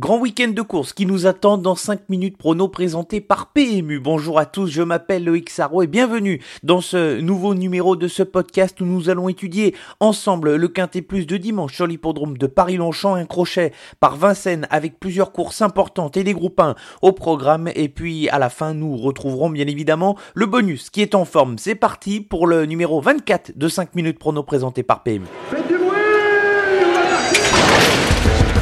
Grand week-end de course qui nous attend dans 5 minutes prono présenté par PMU. Bonjour à tous, je m'appelle Loïc Sarro et bienvenue dans ce nouveau numéro de ce podcast où nous allons étudier ensemble le Quintet Plus de dimanche sur l'hippodrome de Paris-Longchamp, un crochet par Vincennes avec plusieurs courses importantes et des groupes 1 au programme. Et puis à la fin, nous retrouverons bien évidemment le bonus qui est en forme. C'est parti pour le numéro 24 de 5 minutes prono présenté par PMU.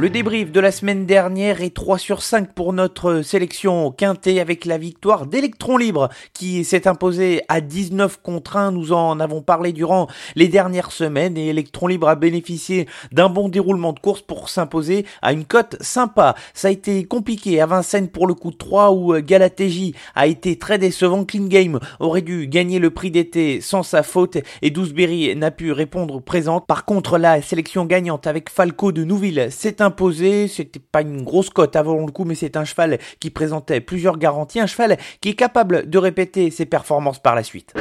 Le débrief de la semaine dernière est 3 sur 5 pour notre sélection quintée avec la victoire d'Electron Libre qui s'est imposé à 19 contre 1. Nous en avons parlé durant les dernières semaines et Electron Libre a bénéficié d'un bon déroulement de course pour s'imposer à une cote sympa. Ça a été compliqué à Vincennes pour le coup de 3 où Galatéji a été très décevant. Clean Game aurait dû gagner le prix d'été sans sa faute et Douceberry n'a pu répondre présente. Par contre, la sélection gagnante avec Falco de Nouville s'est imposé. C'était pas une grosse cote avant le coup, mais c'est un cheval qui présentait plusieurs garanties. Un cheval qui est capable de répéter ses performances par la suite.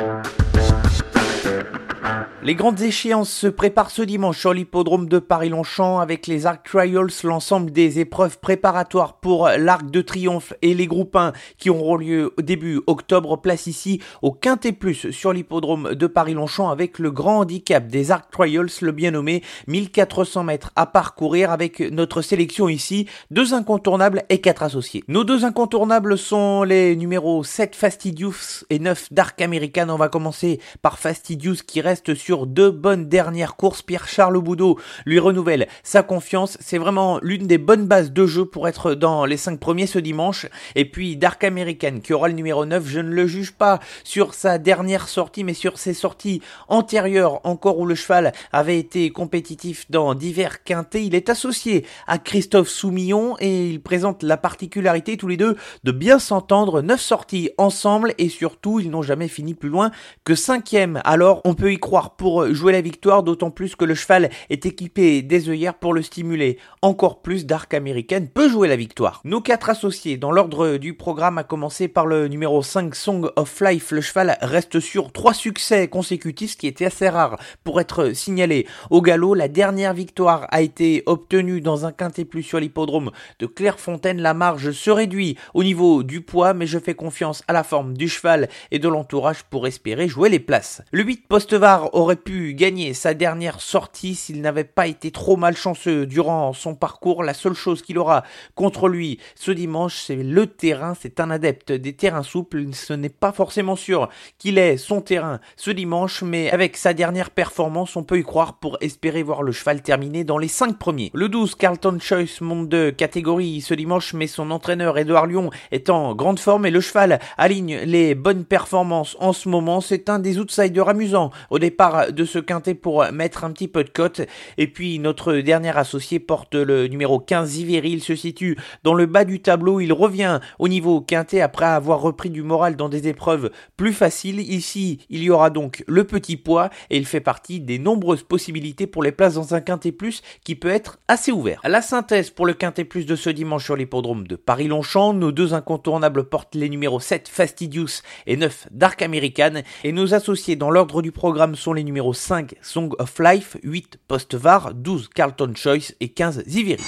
Les grandes échéances se préparent ce dimanche sur l'hippodrome de Paris-Longchamp avec les Arc Trials, l'ensemble des épreuves préparatoires pour l'Arc de Triomphe et les groupes 1 qui auront lieu début octobre. Place ici au Quintet Plus sur l'hippodrome de Paris-Longchamp avec le grand handicap des Arc Trials, le bien nommé 1400 mètres à parcourir avec notre sélection ici, deux incontournables et quatre associés. Nos deux incontournables sont les numéros 7 Fastidious et 9 Dark American. On va commencer par Fastidious qui reste sur sur deux bonnes dernières courses. Pierre-Charles Boudot lui renouvelle sa confiance. C'est vraiment l'une des bonnes bases de jeu pour être dans les cinq premiers ce dimanche. Et puis Dark American qui aura le numéro 9. Je ne le juge pas sur sa dernière sortie, mais sur ses sorties antérieures encore où le cheval avait été compétitif dans divers quintés. Il est associé à Christophe Soumillon et il présente la particularité tous les deux de bien s'entendre. Neuf sorties ensemble et surtout ils n'ont jamais fini plus loin que cinquième. Alors on peut y croire pour jouer la victoire, d'autant plus que le cheval est équipé des œillères pour le stimuler. Encore plus, Dark American peut jouer la victoire. Nos quatre associés, dans l'ordre du programme, à commencer par le numéro 5 Song of Life, le cheval reste sur trois succès consécutifs, ce qui était assez rare pour être signalé. Au galop, la dernière victoire a été obtenue dans un quintet plus sur l'hippodrome de Clairefontaine. La marge se réduit au niveau du poids, mais je fais confiance à la forme du cheval et de l'entourage pour espérer jouer les places. Le 8 Postevar aurait pu gagner sa dernière sortie s'il n'avait pas été trop malchanceux durant son parcours. La seule chose qu'il aura contre lui ce dimanche, c'est le terrain. C'est un adepte des terrains souples. Ce n'est pas forcément sûr qu'il ait son terrain ce dimanche, mais avec sa dernière performance, on peut y croire pour espérer voir le cheval terminer dans les 5 premiers. Le 12, Carlton Choice monte de catégorie ce dimanche, mais son entraîneur Edouard Lyon est en grande forme et le cheval aligne les bonnes performances en ce moment. C'est un des outsiders amusants au départ de ce quintet pour mettre un petit peu de cote. Et puis notre dernier associé porte le numéro 15 Ziveri. Il se situe dans le bas du tableau. Il revient au niveau quintet après avoir repris du moral dans des épreuves plus faciles. Ici, il y aura donc le petit poids et il fait partie des nombreuses possibilités pour les places dans un quintet plus qui peut être assez ouvert. La synthèse pour le quintet plus de ce dimanche sur l'hippodrome de Paris-Longchamp. Nos deux incontournables portent les numéros 7 Fastidious et 9 Dark American. Et nos associés dans l'ordre du programme sont les numéros 5 Song of Life, 8 Post-Var, 12 Carlton Choice et 15 Ziviri.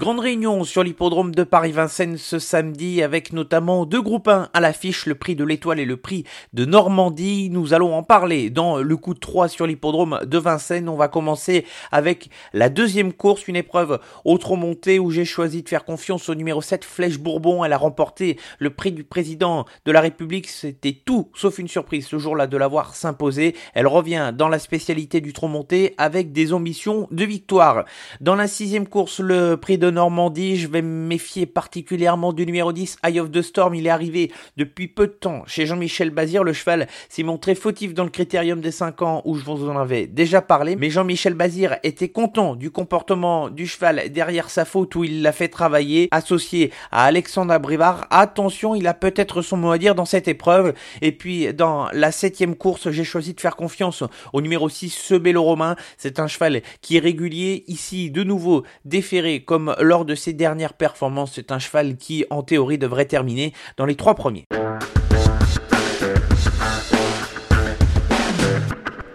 Grande réunion sur l'hippodrome de Paris-Vincennes ce samedi avec notamment deux groupes 1 à l'affiche, le prix de l'étoile et le prix de Normandie. Nous allons en parler dans le coup de 3 sur l'hippodrome de Vincennes. On va commencer avec la deuxième course, une épreuve autre montée où j'ai choisi de faire confiance au numéro 7 Flèche Bourbon. Elle a remporté le prix du président de la République. C'était tout sauf une surprise ce jour-là de l'avoir s'imposer. Elle revient dans la spécialité du tronc monté avec des ambitions de victoire. Dans la sixième course, le prix de Normandie. Je vais me méfier particulièrement du numéro 10, Eye of the Storm. Il est arrivé depuis peu de temps chez Jean-Michel Bazir. Le cheval s'est montré fautif dans le critérium des 5 ans où je vous en avais déjà parlé. Mais Jean-Michel Bazir était content du comportement du cheval derrière sa faute où il l'a fait travailler, associé à Alexandre Brivard. Attention, il a peut-être son mot à dire dans cette épreuve. Et puis, dans la septième course, j'ai choisi de faire confiance au numéro 6, ce Romain. C'est un cheval qui est régulier. Ici, de nouveau, déféré comme lors de ses dernières performances. C'est un cheval qui, en théorie, devrait terminer dans les trois premiers.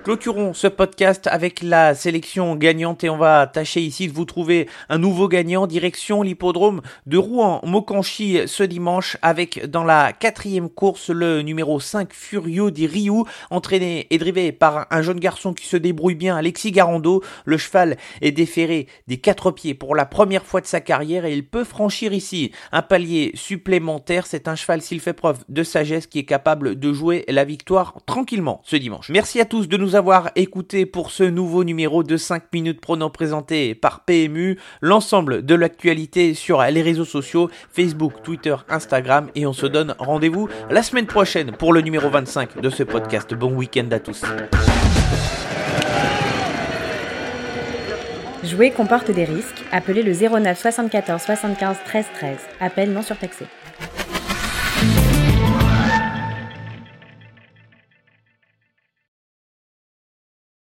Clôturons ce podcast avec la sélection gagnante et on va tâcher ici de vous trouver un nouveau gagnant direction l'hippodrome de Rouen-Mokanchi ce dimanche avec dans la quatrième course le numéro 5 Furio di Ryu entraîné et drivé par un jeune garçon qui se débrouille bien Alexis Garando. Le cheval est déféré des quatre pieds pour la première fois de sa carrière et il peut franchir ici un palier supplémentaire. C'est un cheval s'il fait preuve de sagesse qui est capable de jouer la victoire tranquillement ce dimanche. Merci à tous de nous avoir écouté pour ce nouveau numéro de 5 minutes pronom présenté par PMU, l'ensemble de l'actualité sur les réseaux sociaux, Facebook, Twitter, Instagram et on se donne rendez-vous la semaine prochaine pour le numéro 25 de ce podcast. Bon week-end à tous. Jouer comporte des risques. Appelez le 09 74 75 13 13. Appel non surtaxé.